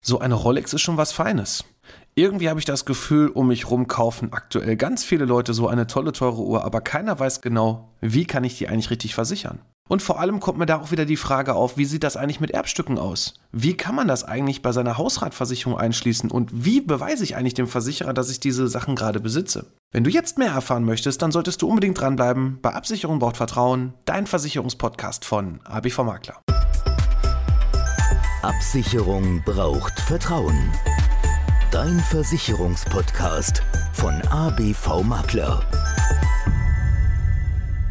So eine Rolex ist schon was Feines. Irgendwie habe ich das Gefühl, um mich rum kaufen aktuell ganz viele Leute so eine tolle, teure Uhr, aber keiner weiß genau, wie kann ich die eigentlich richtig versichern. Und vor allem kommt mir da auch wieder die Frage auf, wie sieht das eigentlich mit Erbstücken aus? Wie kann man das eigentlich bei seiner Hausratversicherung einschließen und wie beweise ich eigentlich dem Versicherer, dass ich diese Sachen gerade besitze? Wenn du jetzt mehr erfahren möchtest, dann solltest du unbedingt dranbleiben bei Absicherung braucht Vertrauen, dein Versicherungspodcast von ABV Makler. Absicherung braucht Vertrauen. Dein Versicherungspodcast von ABV Makler.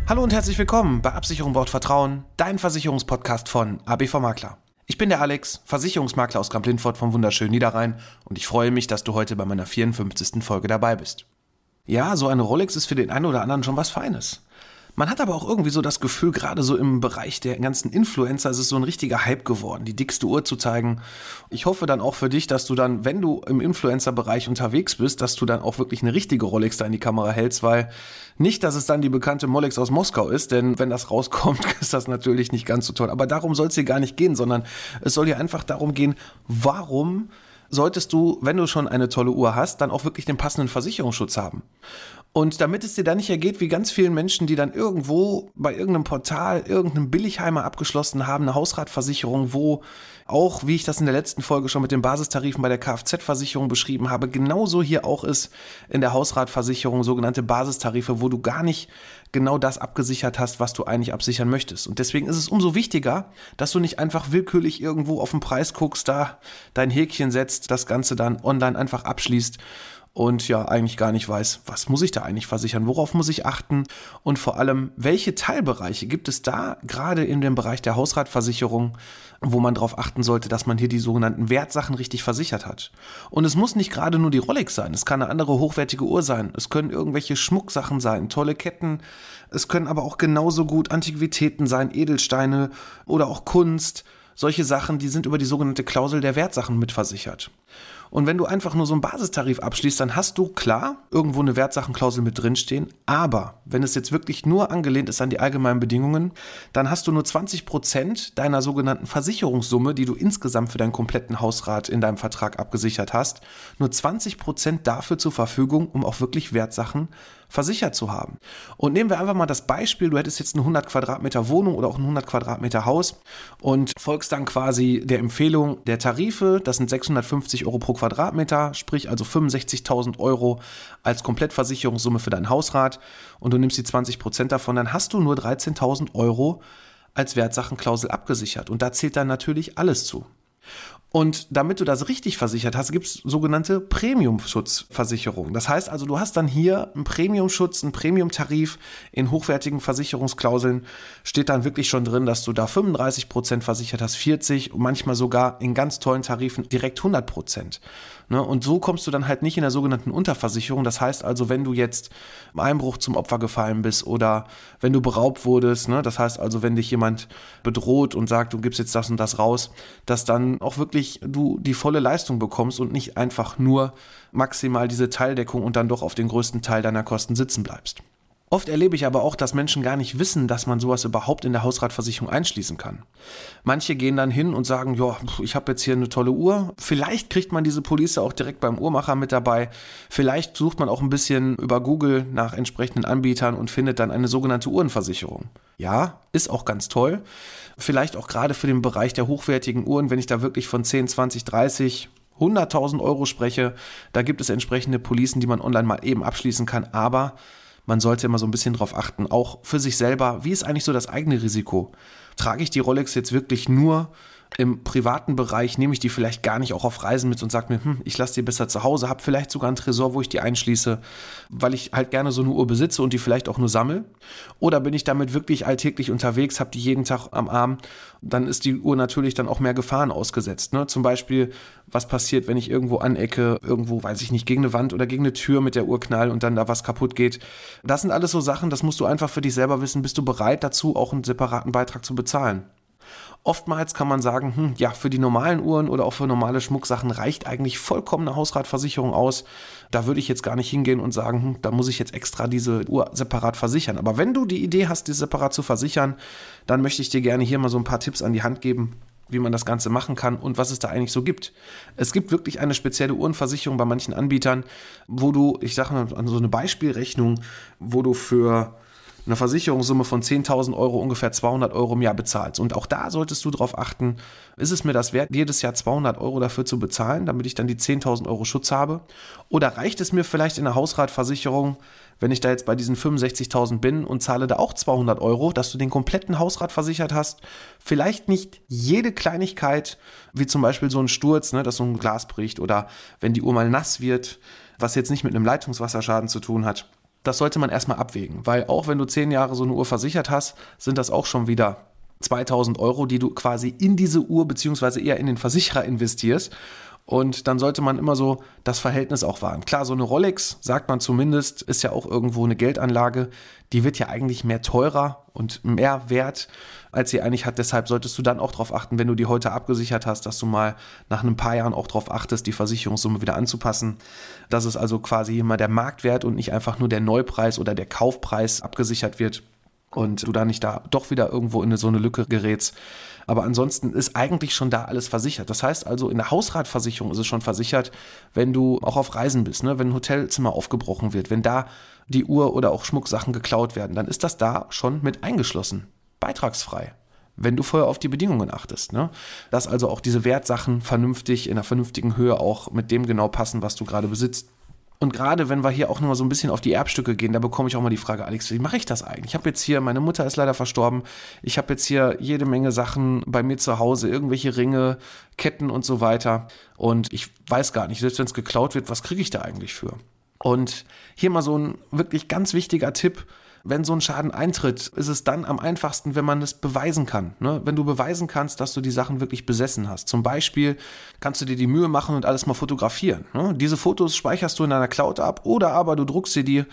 Hallo und herzlich willkommen bei Absicherung braucht Vertrauen, dein Versicherungspodcast von ABV Makler. Ich bin der Alex, Versicherungsmakler aus Kamp-Lindfort vom wunderschönen Niederrhein und ich freue mich, dass du heute bei meiner 54. Folge dabei bist. Ja, so eine Rolex ist für den einen oder anderen schon was Feines. Man hat aber auch irgendwie so das Gefühl, gerade so im Bereich der ganzen Influencer ist es so ein richtiger Hype geworden, die dickste Uhr zu zeigen. Ich hoffe dann auch für dich, dass du dann, wenn du im Influencer-Bereich unterwegs bist, dass du dann auch wirklich eine richtige Rolex da in die Kamera hältst, weil nicht, dass es dann die bekannte Molex aus Moskau ist, denn wenn das rauskommt, ist das natürlich nicht ganz so toll. Aber darum soll es hier gar nicht gehen, sondern es soll hier einfach darum gehen, warum solltest du, wenn du schon eine tolle Uhr hast, dann auch wirklich den passenden Versicherungsschutz haben. Und damit es dir dann nicht ergeht, wie ganz vielen Menschen, die dann irgendwo bei irgendeinem Portal, irgendeinem Billigheimer abgeschlossen haben, eine Hausratversicherung, wo auch, wie ich das in der letzten Folge schon mit den Basistarifen bei der Kfz-Versicherung beschrieben habe, genauso hier auch ist in der Hausratversicherung sogenannte Basistarife, wo du gar nicht genau das abgesichert hast, was du eigentlich absichern möchtest. Und deswegen ist es umso wichtiger, dass du nicht einfach willkürlich irgendwo auf den Preis guckst, da dein Häkchen setzt, das Ganze dann online einfach abschließt und ja eigentlich gar nicht weiß, was muss ich da eigentlich versichern, worauf muss ich achten und vor allem, welche Teilbereiche gibt es da gerade in dem Bereich der Hausratversicherung, wo man darauf achten sollte, dass man hier die sogenannten Wertsachen richtig versichert hat. Und es muss nicht gerade nur die Rolex sein, es kann eine andere hochwertige Uhr sein, es können irgendwelche Schmucksachen sein, tolle Ketten, es können aber auch genauso gut Antiquitäten sein, Edelsteine oder auch Kunst, solche Sachen, die sind über die sogenannte Klausel der Wertsachen mitversichert. Und wenn du einfach nur so einen Basistarif abschließt, dann hast du klar irgendwo eine Wertsachenklausel mit drinstehen. Aber wenn es jetzt wirklich nur angelehnt ist an die allgemeinen Bedingungen, dann hast du nur 20 Prozent deiner sogenannten Versicherungssumme, die du insgesamt für deinen kompletten Hausrat in deinem Vertrag abgesichert hast, nur 20 Prozent dafür zur Verfügung, um auch wirklich Wertsachen versichert zu haben. Und nehmen wir einfach mal das Beispiel, du hättest jetzt eine 100 Quadratmeter Wohnung oder auch ein 100 Quadratmeter Haus und folgst dann quasi der Empfehlung der Tarife, das sind 650 Euro pro Quadratmeter, sprich also 65.000 Euro als Komplettversicherungssumme für dein Hausrat und du nimmst die 20 Prozent davon, dann hast du nur 13.000 Euro als Wertsachenklausel abgesichert und da zählt dann natürlich alles zu. Und damit du das richtig versichert hast, gibt es sogenannte Premium-Schutzversicherungen. Das heißt also, du hast dann hier einen Premium-Schutz, einen Premium-Tarif in hochwertigen Versicherungsklauseln. Steht dann wirklich schon drin, dass du da 35 Prozent versichert hast, 40 und manchmal sogar in ganz tollen Tarifen direkt 100%. Prozent. Ne? Und so kommst du dann halt nicht in der sogenannten Unterversicherung. Das heißt also, wenn du jetzt im Einbruch zum Opfer gefallen bist oder wenn du beraubt wurdest, ne? das heißt also, wenn dich jemand bedroht und sagt, du gibst jetzt das und das raus, dass dann auch wirklich du die volle Leistung bekommst und nicht einfach nur maximal diese Teildeckung und dann doch auf den größten Teil deiner Kosten sitzen bleibst. Oft erlebe ich aber auch, dass Menschen gar nicht wissen, dass man sowas überhaupt in der Hausratversicherung einschließen kann. Manche gehen dann hin und sagen, ja, ich habe jetzt hier eine tolle Uhr. Vielleicht kriegt man diese Police auch direkt beim Uhrmacher mit dabei. Vielleicht sucht man auch ein bisschen über Google nach entsprechenden Anbietern und findet dann eine sogenannte Uhrenversicherung. Ja, ist auch ganz toll. Vielleicht auch gerade für den Bereich der hochwertigen Uhren, wenn ich da wirklich von 10, 20, 30 100.000 Euro spreche, da gibt es entsprechende Policen, die man online mal eben abschließen kann, aber man sollte immer so ein bisschen drauf achten, auch für sich selber, wie ist eigentlich so das eigene Risiko? Trage ich die Rolex jetzt wirklich nur im privaten Bereich nehme ich die vielleicht gar nicht auch auf Reisen mit und sage mir, hm, ich lasse die besser zu Hause, habe vielleicht sogar einen Tresor, wo ich die einschließe, weil ich halt gerne so eine Uhr besitze und die vielleicht auch nur sammle. Oder bin ich damit wirklich alltäglich unterwegs, habe die jeden Tag am Arm, dann ist die Uhr natürlich dann auch mehr Gefahren ausgesetzt. Ne? Zum Beispiel, was passiert, wenn ich irgendwo anecke, irgendwo, weiß ich nicht, gegen eine Wand oder gegen eine Tür mit der Uhr knall und dann da was kaputt geht. Das sind alles so Sachen, das musst du einfach für dich selber wissen. Bist du bereit dazu, auch einen separaten Beitrag zu bezahlen? Oftmals kann man sagen, hm, ja, für die normalen Uhren oder auch für normale Schmucksachen reicht eigentlich vollkommen eine Hausratversicherung aus. Da würde ich jetzt gar nicht hingehen und sagen, hm, da muss ich jetzt extra diese Uhr separat versichern. Aber wenn du die Idee hast, die separat zu versichern, dann möchte ich dir gerne hier mal so ein paar Tipps an die Hand geben, wie man das Ganze machen kann und was es da eigentlich so gibt. Es gibt wirklich eine spezielle Uhrenversicherung bei manchen Anbietern, wo du, ich sage mal, so eine Beispielrechnung, wo du für eine Versicherungssumme von 10.000 Euro ungefähr 200 Euro im Jahr bezahlst. Und auch da solltest du darauf achten, ist es mir das wert, jedes Jahr 200 Euro dafür zu bezahlen, damit ich dann die 10.000 Euro Schutz habe? Oder reicht es mir vielleicht in der Hausratversicherung, wenn ich da jetzt bei diesen 65.000 bin und zahle da auch 200 Euro, dass du den kompletten Hausrat versichert hast? Vielleicht nicht jede Kleinigkeit, wie zum Beispiel so ein Sturz, ne, dass so ein Glas bricht oder wenn die Uhr mal nass wird, was jetzt nicht mit einem Leitungswasserschaden zu tun hat das sollte man erstmal abwägen, weil auch wenn du zehn Jahre so eine Uhr versichert hast, sind das auch schon wieder 2000 Euro, die du quasi in diese Uhr beziehungsweise eher in den Versicherer investierst. Und dann sollte man immer so das Verhältnis auch wahren. Klar, so eine Rolex, sagt man zumindest, ist ja auch irgendwo eine Geldanlage. Die wird ja eigentlich mehr teurer und mehr wert, als sie eigentlich hat. Deshalb solltest du dann auch darauf achten, wenn du die heute abgesichert hast, dass du mal nach ein paar Jahren auch darauf achtest, die Versicherungssumme wieder anzupassen. Dass es also quasi immer der Marktwert und nicht einfach nur der Neupreis oder der Kaufpreis abgesichert wird und du da nicht da doch wieder irgendwo in so eine Lücke gerätst. Aber ansonsten ist eigentlich schon da alles versichert. Das heißt also, in der Hausratversicherung ist es schon versichert, wenn du auch auf Reisen bist, ne? wenn ein Hotelzimmer aufgebrochen wird, wenn da die Uhr oder auch Schmucksachen geklaut werden, dann ist das da schon mit eingeschlossen. Beitragsfrei wenn du vorher auf die Bedingungen achtest. Ne? Dass also auch diese Wertsachen vernünftig, in einer vernünftigen Höhe auch mit dem genau passen, was du gerade besitzt. Und gerade wenn wir hier auch nochmal so ein bisschen auf die Erbstücke gehen, da bekomme ich auch mal die Frage, Alex, wie mache ich das eigentlich? Ich habe jetzt hier, meine Mutter ist leider verstorben, ich habe jetzt hier jede Menge Sachen bei mir zu Hause, irgendwelche Ringe, Ketten und so weiter. Und ich weiß gar nicht, selbst wenn es geklaut wird, was kriege ich da eigentlich für? Und hier mal so ein wirklich ganz wichtiger Tipp, wenn so ein Schaden eintritt, ist es dann am einfachsten, wenn man es beweisen kann. Ne? Wenn du beweisen kannst, dass du die Sachen wirklich besessen hast. Zum Beispiel kannst du dir die Mühe machen und alles mal fotografieren. Ne? Diese Fotos speicherst du in deiner Cloud ab oder aber du druckst sie dir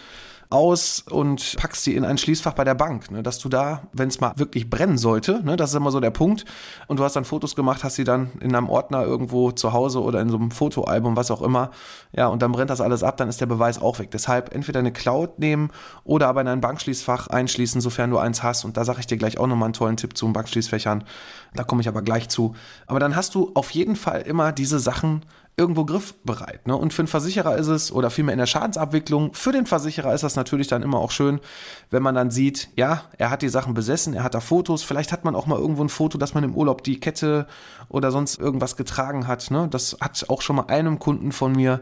aus und packst sie in ein Schließfach bei der Bank, ne, dass du da, wenn es mal wirklich brennen sollte, ne, das ist immer so der Punkt, und du hast dann Fotos gemacht, hast sie dann in einem Ordner irgendwo zu Hause oder in so einem Fotoalbum, was auch immer, ja, und dann brennt das alles ab, dann ist der Beweis auch weg. Deshalb entweder eine Cloud nehmen oder aber in ein Bankschließfach einschließen, sofern du eins hast, und da sage ich dir gleich auch nochmal einen tollen Tipp zu Bankschließfächern, da komme ich aber gleich zu. Aber dann hast du auf jeden Fall immer diese Sachen irgendwo griffbereit. Ne? Und für einen Versicherer ist es, oder vielmehr in der Schadensabwicklung, für den Versicherer ist das natürlich dann immer auch schön, wenn man dann sieht, ja, er hat die Sachen besessen, er hat da Fotos, vielleicht hat man auch mal irgendwo ein Foto, dass man im Urlaub die Kette oder sonst irgendwas getragen hat. Ne? Das hat auch schon mal einem Kunden von mir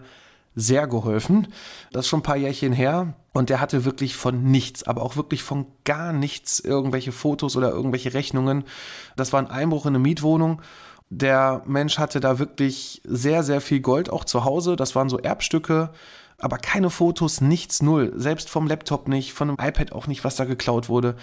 sehr geholfen. Das ist schon ein paar Jährchen her. Und der hatte wirklich von nichts, aber auch wirklich von gar nichts irgendwelche Fotos oder irgendwelche Rechnungen. Das war ein Einbruch in eine Mietwohnung der Mensch hatte da wirklich sehr, sehr viel Gold auch zu Hause. Das waren so Erbstücke, aber keine Fotos, nichts, null. Selbst vom Laptop nicht, von einem iPad auch nicht, was da geklaut wurde.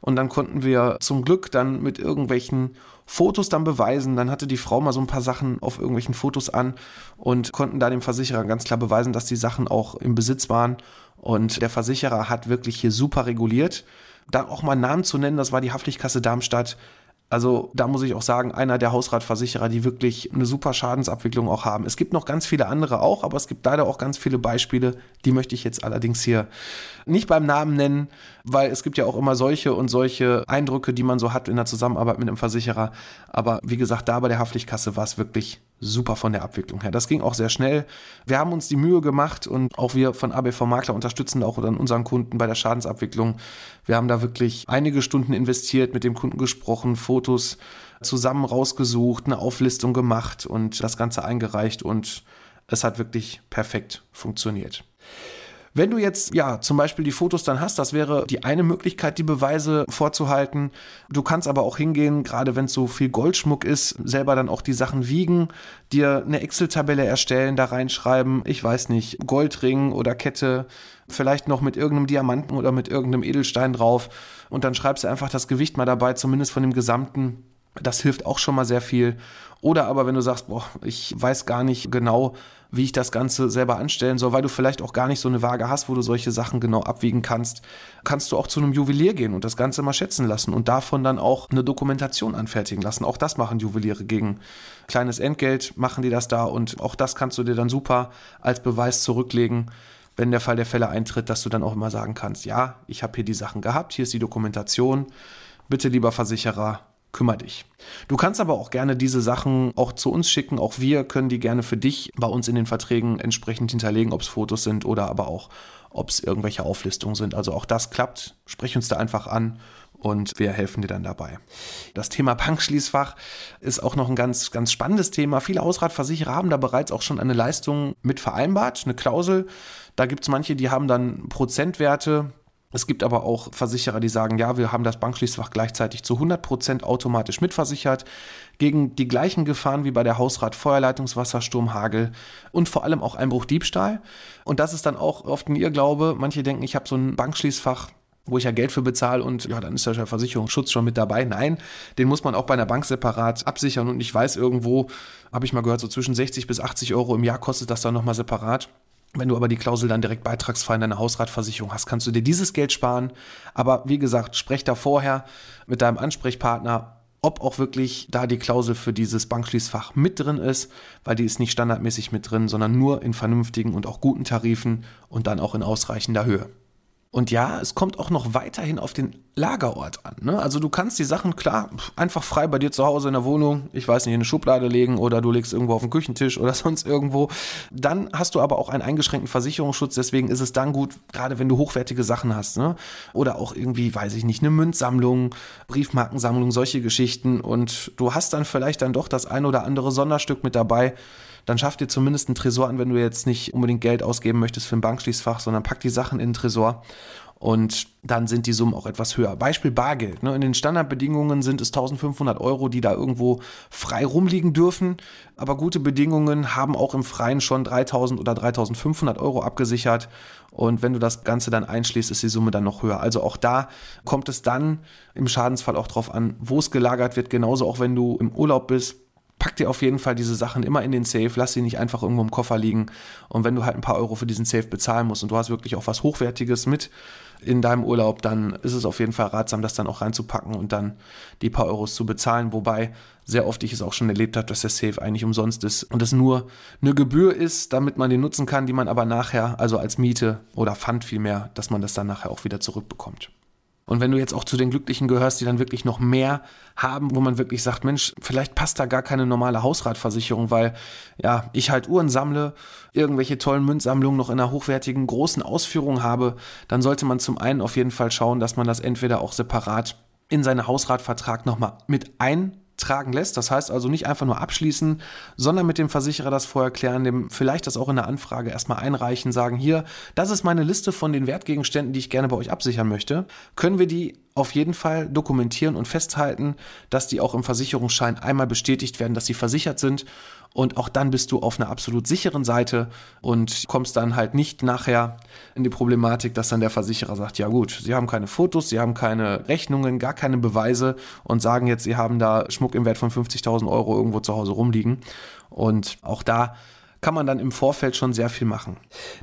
Und dann konnten wir zum Glück dann mit irgendwelchen Fotos dann beweisen. Dann hatte die Frau mal so ein paar Sachen auf irgendwelchen Fotos an und konnten da dem Versicherer ganz klar beweisen, dass die Sachen auch im Besitz waren. Und der Versicherer hat wirklich hier super reguliert. Da auch mal Namen zu nennen, das war die Haftlichkasse Darmstadt also da muss ich auch sagen, einer der Hausratversicherer, die wirklich eine super Schadensabwicklung auch haben. Es gibt noch ganz viele andere auch, aber es gibt leider auch ganz viele Beispiele, die möchte ich jetzt allerdings hier nicht beim Namen nennen, weil es gibt ja auch immer solche und solche Eindrücke, die man so hat in der Zusammenarbeit mit einem Versicherer. Aber wie gesagt, da bei der Haftlichkasse war es wirklich super von der Abwicklung her. Das ging auch sehr schnell. Wir haben uns die Mühe gemacht und auch wir von ABV Makler unterstützen auch dann unseren Kunden bei der Schadensabwicklung. Wir haben da wirklich einige Stunden investiert, mit dem Kunden gesprochen, Fotos zusammen rausgesucht, eine Auflistung gemacht und das Ganze eingereicht und es hat wirklich perfekt funktioniert. Wenn du jetzt ja zum Beispiel die Fotos dann hast, das wäre die eine Möglichkeit, die Beweise vorzuhalten. Du kannst aber auch hingehen, gerade wenn es so viel Goldschmuck ist, selber dann auch die Sachen wiegen, dir eine Excel-Tabelle erstellen, da reinschreiben, ich weiß nicht, Goldring oder Kette, vielleicht noch mit irgendeinem Diamanten oder mit irgendeinem Edelstein drauf und dann schreibst du einfach das Gewicht mal dabei, zumindest von dem gesamten das hilft auch schon mal sehr viel. Oder aber wenn du sagst, boah, ich weiß gar nicht genau, wie ich das Ganze selber anstellen soll, weil du vielleicht auch gar nicht so eine Waage hast, wo du solche Sachen genau abwiegen kannst, kannst du auch zu einem Juwelier gehen und das Ganze mal schätzen lassen und davon dann auch eine Dokumentation anfertigen lassen. Auch das machen Juweliere gegen kleines Entgelt, machen die das da und auch das kannst du dir dann super als Beweis zurücklegen, wenn der Fall der Fälle eintritt, dass du dann auch immer sagen kannst, ja, ich habe hier die Sachen gehabt, hier ist die Dokumentation, bitte lieber Versicherer, kümmere dich. Du kannst aber auch gerne diese Sachen auch zu uns schicken. Auch wir können die gerne für dich bei uns in den Verträgen entsprechend hinterlegen, ob es Fotos sind oder aber auch, ob es irgendwelche Auflistungen sind. Also auch das klappt. Sprich uns da einfach an und wir helfen dir dann dabei. Das Thema Bankschließfach ist auch noch ein ganz, ganz spannendes Thema. Viele Hausratversicherer haben da bereits auch schon eine Leistung mit vereinbart, eine Klausel. Da gibt es manche, die haben dann Prozentwerte. Es gibt aber auch Versicherer, die sagen, ja, wir haben das Bankschließfach gleichzeitig zu 100 Prozent automatisch mitversichert gegen die gleichen Gefahren wie bei der Hausrat Feuerleitungswasser, Sturm, Hagel und vor allem auch Einbruch, Diebstahl. Und das ist dann auch oft ein Irrglaube. Manche denken, ich habe so ein Bankschließfach wo ich ja Geld für bezahle und ja, dann ist der Versicherungsschutz schon mit dabei. Nein, den muss man auch bei einer Bank separat absichern und ich weiß irgendwo, habe ich mal gehört, so zwischen 60 bis 80 Euro im Jahr kostet das dann nochmal separat. Wenn du aber die Klausel dann direkt beitragsfrei in deiner Hausratversicherung hast, kannst du dir dieses Geld sparen. Aber wie gesagt, sprech da vorher mit deinem Ansprechpartner, ob auch wirklich da die Klausel für dieses Bankschließfach mit drin ist, weil die ist nicht standardmäßig mit drin, sondern nur in vernünftigen und auch guten Tarifen und dann auch in ausreichender Höhe. Und ja, es kommt auch noch weiterhin auf den Lagerort an. Ne? Also du kannst die Sachen klar einfach frei bei dir zu Hause in der Wohnung, ich weiß nicht, in eine Schublade legen oder du legst irgendwo auf den Küchentisch oder sonst irgendwo. Dann hast du aber auch einen eingeschränkten Versicherungsschutz. Deswegen ist es dann gut, gerade wenn du hochwertige Sachen hast. Ne? Oder auch irgendwie, weiß ich nicht, eine Münzsammlung, Briefmarkensammlung, solche Geschichten. Und du hast dann vielleicht dann doch das ein oder andere Sonderstück mit dabei dann schaff dir zumindest einen Tresor an, wenn du jetzt nicht unbedingt Geld ausgeben möchtest für ein Bankschließfach, sondern pack die Sachen in den Tresor und dann sind die Summen auch etwas höher. Beispiel Bargeld. Ne? In den Standardbedingungen sind es 1500 Euro, die da irgendwo frei rumliegen dürfen. Aber gute Bedingungen haben auch im Freien schon 3000 oder 3500 Euro abgesichert. Und wenn du das Ganze dann einschließt, ist die Summe dann noch höher. Also auch da kommt es dann im Schadensfall auch drauf an, wo es gelagert wird. Genauso auch wenn du im Urlaub bist pack dir auf jeden Fall diese Sachen immer in den Safe, lass sie nicht einfach irgendwo im Koffer liegen. Und wenn du halt ein paar Euro für diesen Safe bezahlen musst und du hast wirklich auch was Hochwertiges mit in deinem Urlaub, dann ist es auf jeden Fall ratsam, das dann auch reinzupacken und dann die paar Euros zu bezahlen. Wobei sehr oft ich es auch schon erlebt habe, dass der Safe eigentlich umsonst ist und es nur eine Gebühr ist, damit man den nutzen kann, die man aber nachher, also als Miete oder Pfand vielmehr, dass man das dann nachher auch wieder zurückbekommt. Und wenn du jetzt auch zu den Glücklichen gehörst, die dann wirklich noch mehr haben, wo man wirklich sagt, Mensch, vielleicht passt da gar keine normale Hausratversicherung, weil ja, ich halt Uhren sammle, irgendwelche tollen Münzsammlungen noch in einer hochwertigen großen Ausführung habe, dann sollte man zum einen auf jeden Fall schauen, dass man das entweder auch separat in seinen Hausratvertrag nochmal mit ein tragen lässt. Das heißt also nicht einfach nur abschließen, sondern mit dem Versicherer das vorher klären, dem vielleicht das auch in der Anfrage erstmal einreichen, sagen, hier, das ist meine Liste von den Wertgegenständen, die ich gerne bei euch absichern möchte. Können wir die auf jeden Fall dokumentieren und festhalten, dass die auch im Versicherungsschein einmal bestätigt werden, dass sie versichert sind und auch dann bist du auf einer absolut sicheren Seite und kommst dann halt nicht nachher in die Problematik, dass dann der Versicherer sagt, ja gut, Sie haben keine Fotos, Sie haben keine Rechnungen, gar keine Beweise und sagen jetzt, Sie haben da Schmuck im Wert von 50.000 Euro irgendwo zu Hause rumliegen. Und auch da kann man dann im Vorfeld schon sehr viel machen.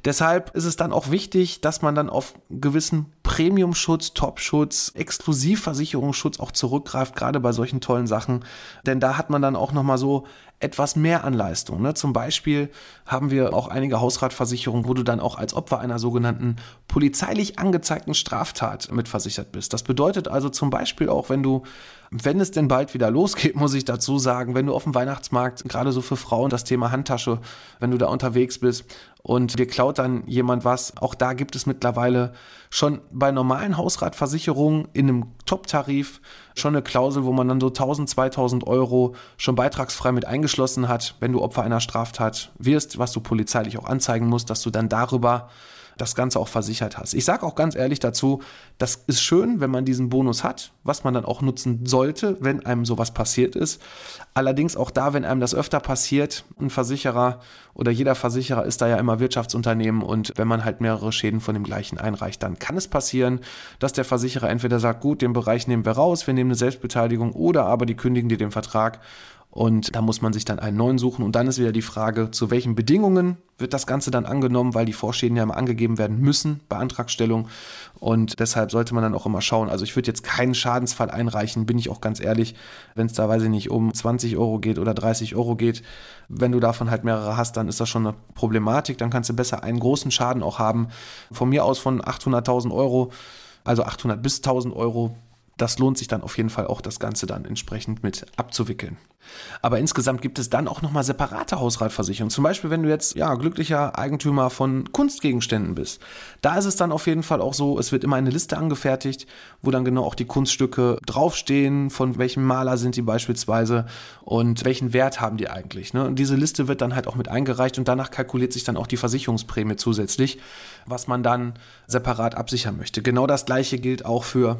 Deshalb ist es dann auch wichtig, dass man dann auf gewissen Premium-Schutz, Top-Schutz, Exklusivversicherungsschutz auch zurückgreift, gerade bei solchen tollen Sachen. Denn da hat man dann auch nochmal so etwas mehr an Leistung. Ne? Zum Beispiel haben wir auch einige Hausratversicherungen, wo du dann auch als Opfer einer sogenannten polizeilich angezeigten Straftat mitversichert bist. Das bedeutet also zum Beispiel auch, wenn du, wenn es denn bald wieder losgeht, muss ich dazu sagen, wenn du auf dem Weihnachtsmarkt, gerade so für Frauen, das Thema Handtasche, wenn du da unterwegs bist und dir klaut dann jemand was, auch da gibt es mittlerweile schon bei normalen Hausratversicherungen in einem Top-Tarif schon eine Klausel, wo man dann so 1000, 2000 Euro schon beitragsfrei mit eingeschlossen hat, wenn du Opfer einer Straftat wirst, was du polizeilich auch anzeigen musst, dass du dann darüber das Ganze auch versichert hast. Ich sage auch ganz ehrlich dazu, das ist schön, wenn man diesen Bonus hat, was man dann auch nutzen sollte, wenn einem sowas passiert ist. Allerdings auch da, wenn einem das öfter passiert, ein Versicherer oder jeder Versicherer ist da ja immer Wirtschaftsunternehmen und wenn man halt mehrere Schäden von dem gleichen einreicht, dann kann es passieren, dass der Versicherer entweder sagt, gut, den Bereich nehmen wir raus, wir nehmen eine Selbstbeteiligung oder aber die kündigen dir den Vertrag und da muss man sich dann einen neuen suchen. Und dann ist wieder die Frage, zu welchen Bedingungen wird das Ganze dann angenommen, weil die Vorschäden ja immer angegeben werden müssen bei Antragstellung. Und deshalb sollte man dann auch immer schauen. Also ich würde jetzt keinen Schadensfall einreichen, bin ich auch ganz ehrlich, wenn es da, weiß ich nicht, um 20 Euro geht oder 30 Euro geht. Wenn du davon halt mehrere hast, dann ist das schon eine Problematik. Dann kannst du besser einen großen Schaden auch haben. Von mir aus von 800.000 Euro, also 800 bis 1000 Euro das lohnt sich dann auf jeden Fall auch, das Ganze dann entsprechend mit abzuwickeln. Aber insgesamt gibt es dann auch nochmal separate Hausratversicherungen. Zum Beispiel, wenn du jetzt ja glücklicher Eigentümer von Kunstgegenständen bist. Da ist es dann auf jeden Fall auch so, es wird immer eine Liste angefertigt, wo dann genau auch die Kunststücke draufstehen, von welchem Maler sind die beispielsweise und welchen Wert haben die eigentlich. Ne? Und diese Liste wird dann halt auch mit eingereicht und danach kalkuliert sich dann auch die Versicherungsprämie zusätzlich, was man dann separat absichern möchte. Genau das gleiche gilt auch für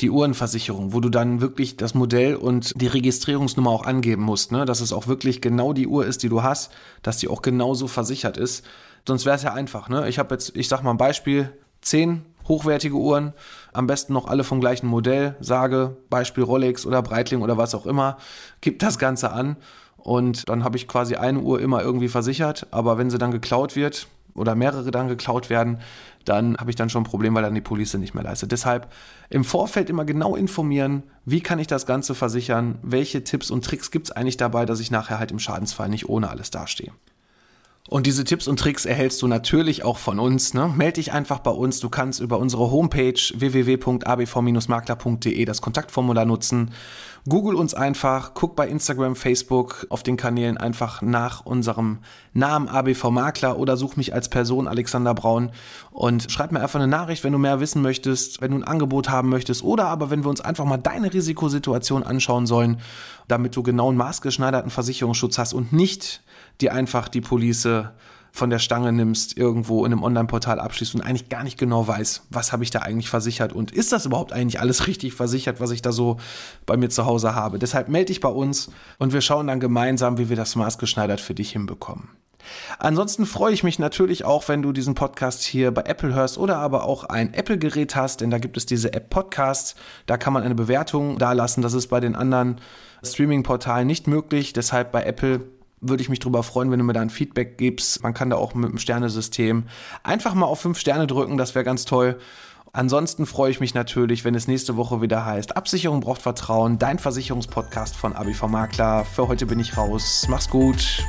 die Uhrenversicherung, wo du dann wirklich das Modell und die Registrierungsnummer auch angeben musst, ne? dass es auch wirklich genau die Uhr ist, die du hast, dass die auch genauso versichert ist. Sonst wäre es ja einfach. Ne? Ich habe jetzt, ich sag mal ein Beispiel, zehn hochwertige Uhren, am besten noch alle vom gleichen Modell, sage Beispiel Rolex oder Breitling oder was auch immer, gib das Ganze an und dann habe ich quasi eine Uhr immer irgendwie versichert, aber wenn sie dann geklaut wird, oder mehrere dann geklaut werden, dann habe ich dann schon ein Problem, weil dann die Polizei nicht mehr leistet. Deshalb im Vorfeld immer genau informieren, wie kann ich das Ganze versichern, welche Tipps und Tricks gibt es eigentlich dabei, dass ich nachher halt im Schadensfall nicht ohne alles dastehe. Und diese Tipps und Tricks erhältst du natürlich auch von uns. Ne? Meld dich einfach bei uns. Du kannst über unsere Homepage www.abv-makler.de das Kontaktformular nutzen. Google uns einfach, guck bei Instagram, Facebook auf den Kanälen einfach nach unserem Namen ABV Makler oder such mich als Person Alexander Braun und schreib mir einfach eine Nachricht, wenn du mehr wissen möchtest, wenn du ein Angebot haben möchtest oder aber wenn wir uns einfach mal deine Risikosituation anschauen sollen, damit du genau einen maßgeschneiderten Versicherungsschutz hast und nicht dir einfach die Police von der Stange nimmst, irgendwo in einem Online-Portal abschließt und eigentlich gar nicht genau weiß, was habe ich da eigentlich versichert und ist das überhaupt eigentlich alles richtig versichert, was ich da so bei mir zu Hause habe. Deshalb melde dich bei uns und wir schauen dann gemeinsam, wie wir das maßgeschneidert für dich hinbekommen. Ansonsten freue ich mich natürlich auch, wenn du diesen Podcast hier bei Apple hörst oder aber auch ein Apple-Gerät hast, denn da gibt es diese App Podcasts. Da kann man eine Bewertung dalassen. Das ist bei den anderen Streaming-Portalen nicht möglich. Deshalb bei Apple würde ich mich darüber freuen, wenn du mir da ein Feedback gibst. Man kann da auch mit dem Sternesystem einfach mal auf fünf Sterne drücken, das wäre ganz toll. Ansonsten freue ich mich natürlich, wenn es nächste Woche wieder heißt, Absicherung braucht Vertrauen, dein Versicherungspodcast von ABV Makler. Für heute bin ich raus. Mach's gut.